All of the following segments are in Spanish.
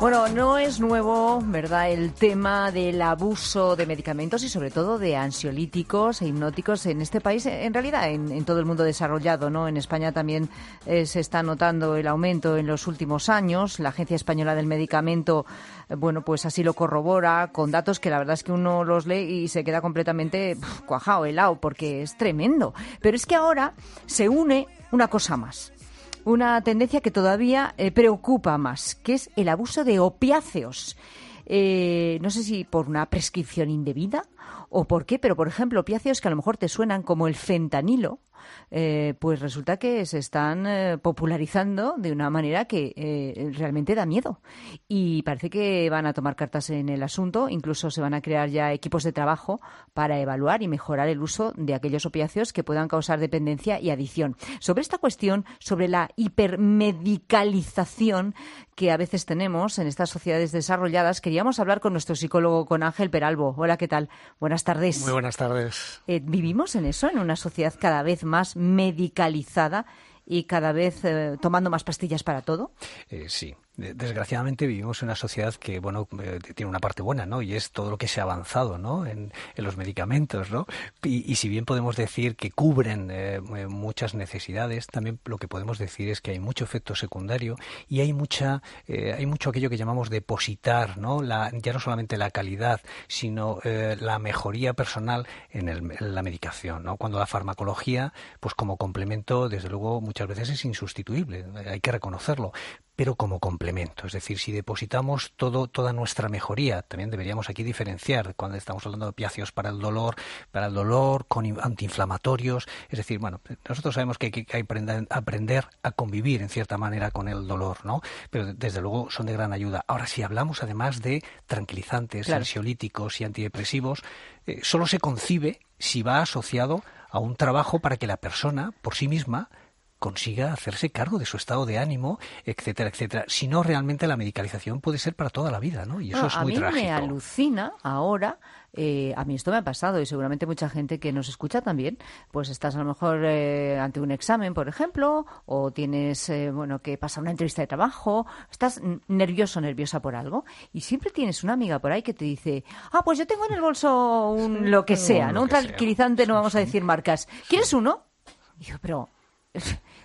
Bueno, no es nuevo, ¿verdad?, el tema del abuso de medicamentos y sobre todo de ansiolíticos e hipnóticos en este país, en realidad en, todo el mundo desarrollado, ¿no? En España también eh, se está notando el aumento en los últimos años. La Agencia Española del Medicamento, eh, bueno, pues así lo corrobora con datos que la verdad es que uno los lee y se queda completamente cuajado, helado, porque es tremendo. Pero es que ahora se une una cosa más una tendencia que todavía eh, preocupa más, que es el abuso de opiáceos. Eh, no sé si por una prescripción indebida o por qué, pero por ejemplo, opiáceos que a lo mejor te suenan como el fentanilo, eh, pues resulta que se están eh, popularizando de una manera que eh, realmente da miedo. Y parece que van a tomar cartas en el asunto, incluso se van a crear ya equipos de trabajo para evaluar y mejorar el uso de aquellos opiáceos que puedan causar dependencia y adicción. Sobre esta cuestión, sobre la hipermedicalización que a veces tenemos en estas sociedades desarrolladas, queríamos hablar con nuestro psicólogo, con Ángel Peralbo. Hola, ¿qué tal? Buenas tardes. Muy buenas tardes. ¿Vivimos en eso, en una sociedad cada vez más medicalizada y cada vez eh, tomando más pastillas para todo? Eh, sí, desgraciadamente vivimos en una sociedad que bueno eh, tiene una parte buena no y es todo lo que se ha avanzado no en, los medicamentos no y, si bien podemos decir que cubren eh, muchas necesidades también lo que podemos decir es que hay mucho efecto secundario y hay mucha eh, hay mucho aquello que llamamos depositar no la, ya no solamente la calidad sino la mejoría personal en, el, en la medicación no cuando la farmacología pues como complemento desde luego muchas veces es insustituible hay que reconocerlo pero como complemento. Es decir, si depositamos todo, toda nuestra mejoría, también deberíamos aquí diferenciar cuando estamos hablando de opiáceos para el dolor, para el dolor, con antiinflamatorios. Es decir, bueno, nosotros sabemos que hay que aprender, aprender a convivir en cierta manera con el dolor, ¿no? Pero desde luego son de gran ayuda. Ahora, si hablamos además de tranquilizantes, ansiolíticos y antidepresivos, eh, solo se concibe si va asociado a un trabajo para que la persona, por sí misma, consiga hacerse cargo de su estado de ánimo, etcétera, etcétera. Si no, realmente la medicalización puede ser para toda la vida, ¿no? Y eso es muy trágico. A mí me alucina ahora eh, a mí esto me ha pasado y seguramente mucha gente que nos escucha también, pues estás a lo mejor eh, ante un examen, por ejemplo, o tienes, eh, bueno, que pasa una entrevista de trabajo, estás nervioso, nerviosa por algo, y siempre tienes una amiga por ahí que te dice, ah, pues yo tengo en el bolso un, lo que sea, ¿no? Un tranquilizante, no vamos a decir marcas. ¿Quieres uno? Y yo, pero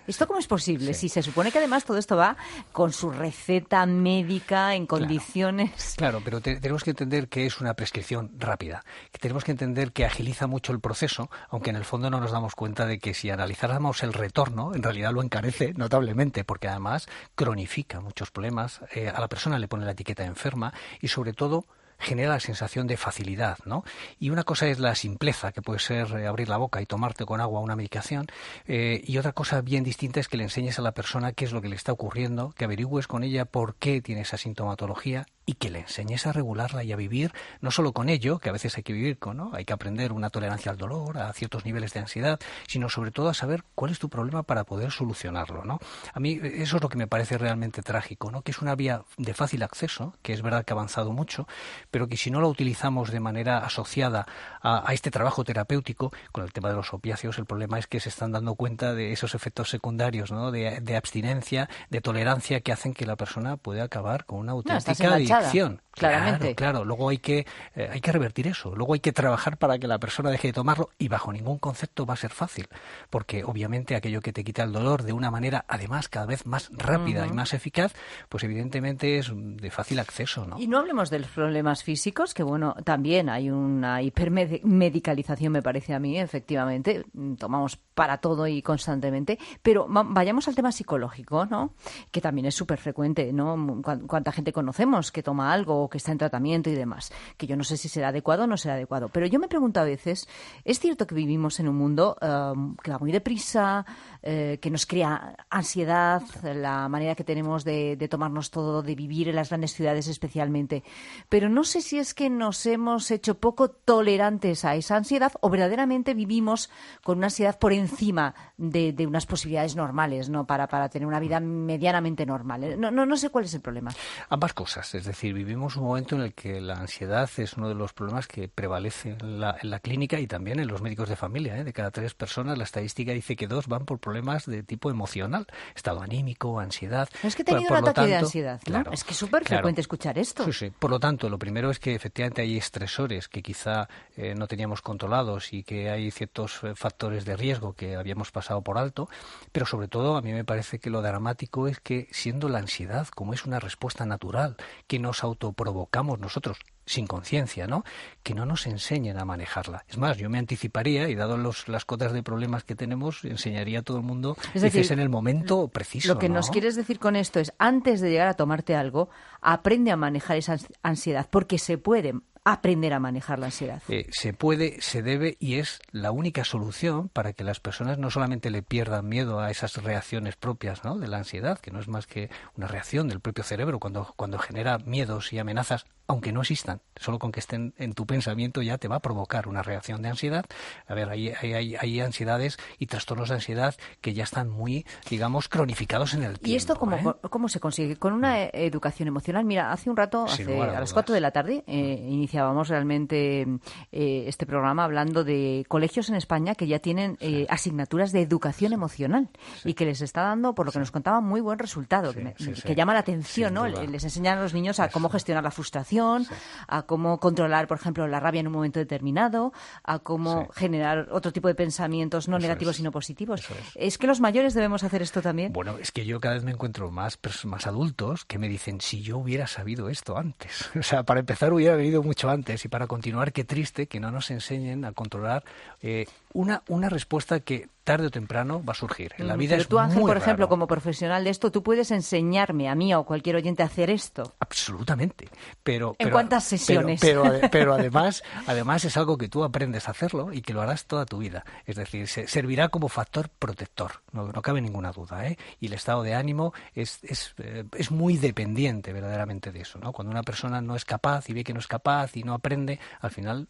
¿Esto cómo es posible? Si se supone que además todo esto va con su receta médica en condiciones. Claro, pero tenemos que entender que es una prescripción rápida. Que tenemos que entender que agiliza mucho el proceso, aunque en el fondo no nos damos cuenta de que si analizáramos el retorno, en realidad lo encarece notablemente, porque además cronifica muchos problemas. Eh, a la persona le pone la etiqueta enferma y sobre todo genera la sensación de facilidad, ¿no? Y una cosa es la simpleza, que puede ser eh, abrir la boca y tomarte con agua una medicación, eh, y otra cosa bien distinta es que le enseñes a la persona qué es lo que le está ocurriendo, que averigües con ella por qué tiene esa sintomatología y que le enseñes a regularla y a vivir no solo con ello, que a veces hay que vivir con, ¿no? Hay que aprender una tolerancia al dolor, a ciertos niveles de ansiedad, sino sobre todo a saber cuál es tu problema para poder solucionarlo, ¿no? A mí eso es lo que me parece realmente trágico, ¿no? Que es una vía de fácil acceso, que es verdad que ha avanzado mucho, pero que si no la utilizamos de manera asociada a, este trabajo terapéutico, con el tema de los opiáceos, el problema es que se están dando cuenta de esos efectos secundarios, ¿no? De, abstinencia, de tolerancia que hacen que la persona pueda acabar con una auténtica adicción. Claramente. Claro, Luego hay que, eh, hay que revertir eso. Luego hay que trabajar para que la persona deje de tomarlo y bajo ningún concepto va a ser fácil. Porque obviamente aquello que te quita el dolor de una manera, además, cada vez más rápida y más eficaz, pues evidentemente es de fácil acceso, ¿no? Y no hablemos de los problemas físicos, que bueno, también hay una hipermedicalización, me parece a mí, efectivamente. Tomamos para todo y constantemente. Pero vayamos al tema psicológico, ¿no? Que también es súper frecuente, ¿no? ¿Cuánta gente conocemos que toma algo que está en tratamiento y demás, que yo no sé si será adecuado o no será adecuado. Pero yo me pregunto a veces, es cierto que vivimos en un mundo um, que va muy deprisa, eh, que nos crea ansiedad, la manera que tenemos de, tomarnos todo, de vivir en las grandes ciudades especialmente, pero no sé si es que nos hemos hecho poco tolerantes a esa ansiedad o verdaderamente vivimos con una ansiedad por encima de, de unas posibilidades normales, ¿no? Para, para tener una vida medianamente normal. No, no, no sé cuál es el problema. Ambas cosas, es decir, vivimos un momento en el que la ansiedad es uno de los problemas que prevalece en la, en la clínica y también en los médicos de familia. ¿eh? De cada tres personas, la estadística dice que dos van por problemas de tipo emocional, estado anímico, ansiedad. Es que he tenido un ataque de ansiedad, ¿no? Claro, es que es súper frecuente escuchar esto. Sí, sí. Por lo tanto, lo primero es que efectivamente hay estresores que quizá eh, no teníamos controlados y que hay ciertos eh, factores de riesgo que habíamos pasado por alto, pero sobre todo a mí me parece que lo dramático es que siendo la ansiedad como es una respuesta natural que nos autoprovocamos nosotros sin conciencia, ¿no? Que no nos enseñen a manejarla. Es más, yo me anticiparía y dado los, las cotas de problemas que tenemos, enseñaría a todo el mundo es decir, en el momento preciso. Lo que ¿no? nos quieres decir con esto es, antes de llegar a tomarte algo, aprende a manejar esa ansiedad, porque se puede aprender a manejar la ansiedad. Eh, se puede, se debe y es la única solución para que las personas no solamente le pierdan miedo a esas reacciones propias ¿no? de la ansiedad, que no es más que una reacción del propio cerebro cuando, cuando genera miedos y amenazas, aunque no existan, solo con que estén en tu pensamiento ya te va a provocar una reacción de ansiedad. A ver, hay, hay, hay, ansiedades y trastornos de ansiedad que ya están muy, digamos, cronificados en el tiempo. ¿Y esto cómo, ¿eh? cómo se consigue? Con una educación emocional. Mira, hace un rato, hace, a, a las 4 de la tarde, eh, iniciábamos realmente eh, este programa hablando de colegios en España que ya tienen eh, asignaturas de educación emocional sí. y que les está dando, por lo que nos contaban, muy buen resultado, que, me, que, llama la atención, ¿no? Les enseñan a los niños a cómo gestionar la frustración, a cómo controlar, por ejemplo, la rabia en un momento determinado, a cómo generar otro tipo de pensamientos no Eso negativos es. sino positivos. Es. es que los mayores debemos hacer esto también. Bueno, es que yo cada vez me encuentro más, más adultos que me dicen, si yo hubiera sabido esto antes. O sea, para empezar hubiera venido mucho antes y para continuar, qué triste que no nos enseñen a controlar eh, una, una respuesta que tarde o temprano va a surgir. En la vida Pero es tú, Ángel, muy por ejemplo, raro. como profesional de esto, tú puedes enseñarme a mí o a cualquier oyente a hacer esto. Absolutamente. Pero, ¿En pero, cuántas sesiones? Pero, pero, pero, además, además es algo que tú aprendes a hacerlo y que lo harás toda tu vida. Es decir, se, servirá como factor protector, no, no, cabe ninguna duda. ¿eh? Y el estado de ánimo es, es, eh, es muy dependiente verdaderamente de eso. ¿no? Cuando una persona no es capaz y ve que no es capaz y no aprende, al final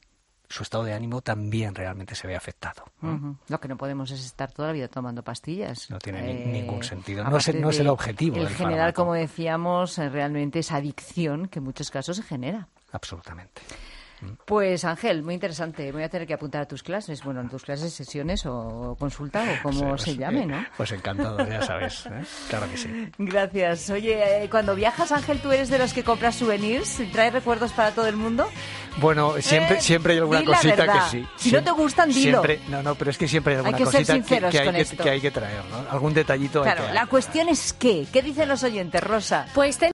su estado de ánimo también realmente se ve afectado. ¿no? Uh -huh. Lo que no podemos es estar toda la vida tomando pastillas. No tiene eh, ningún sentido. No es, no es, el objetivo. El general, como decíamos, eh, realmente esa adicción que en muchos casos se genera. Absolutamente. Pues Ángel, muy interesante. Voy a tener que apuntar a tus clases, bueno, en tus clases, sesiones o consulta o como sí, se llame, ¿no? Pues encantado, ya sabes. ¿eh? Claro que sí. Gracias. Oye, eh, cuando viajas, Ángel, ¿tú eres de los que compras souvenirs y traes recuerdos para todo el mundo? Bueno, siempre, eh, siempre hay alguna cosita que sí. Si no te gustan, dilo. Siempre, no, no, pero es que siempre hay alguna hay que cosita ser que, que, hay que, que, hay que traer, ¿no? Algún detallito claro, hay que la cuestión es qué. ¿Qué dicen los oyentes, Rosa? Pues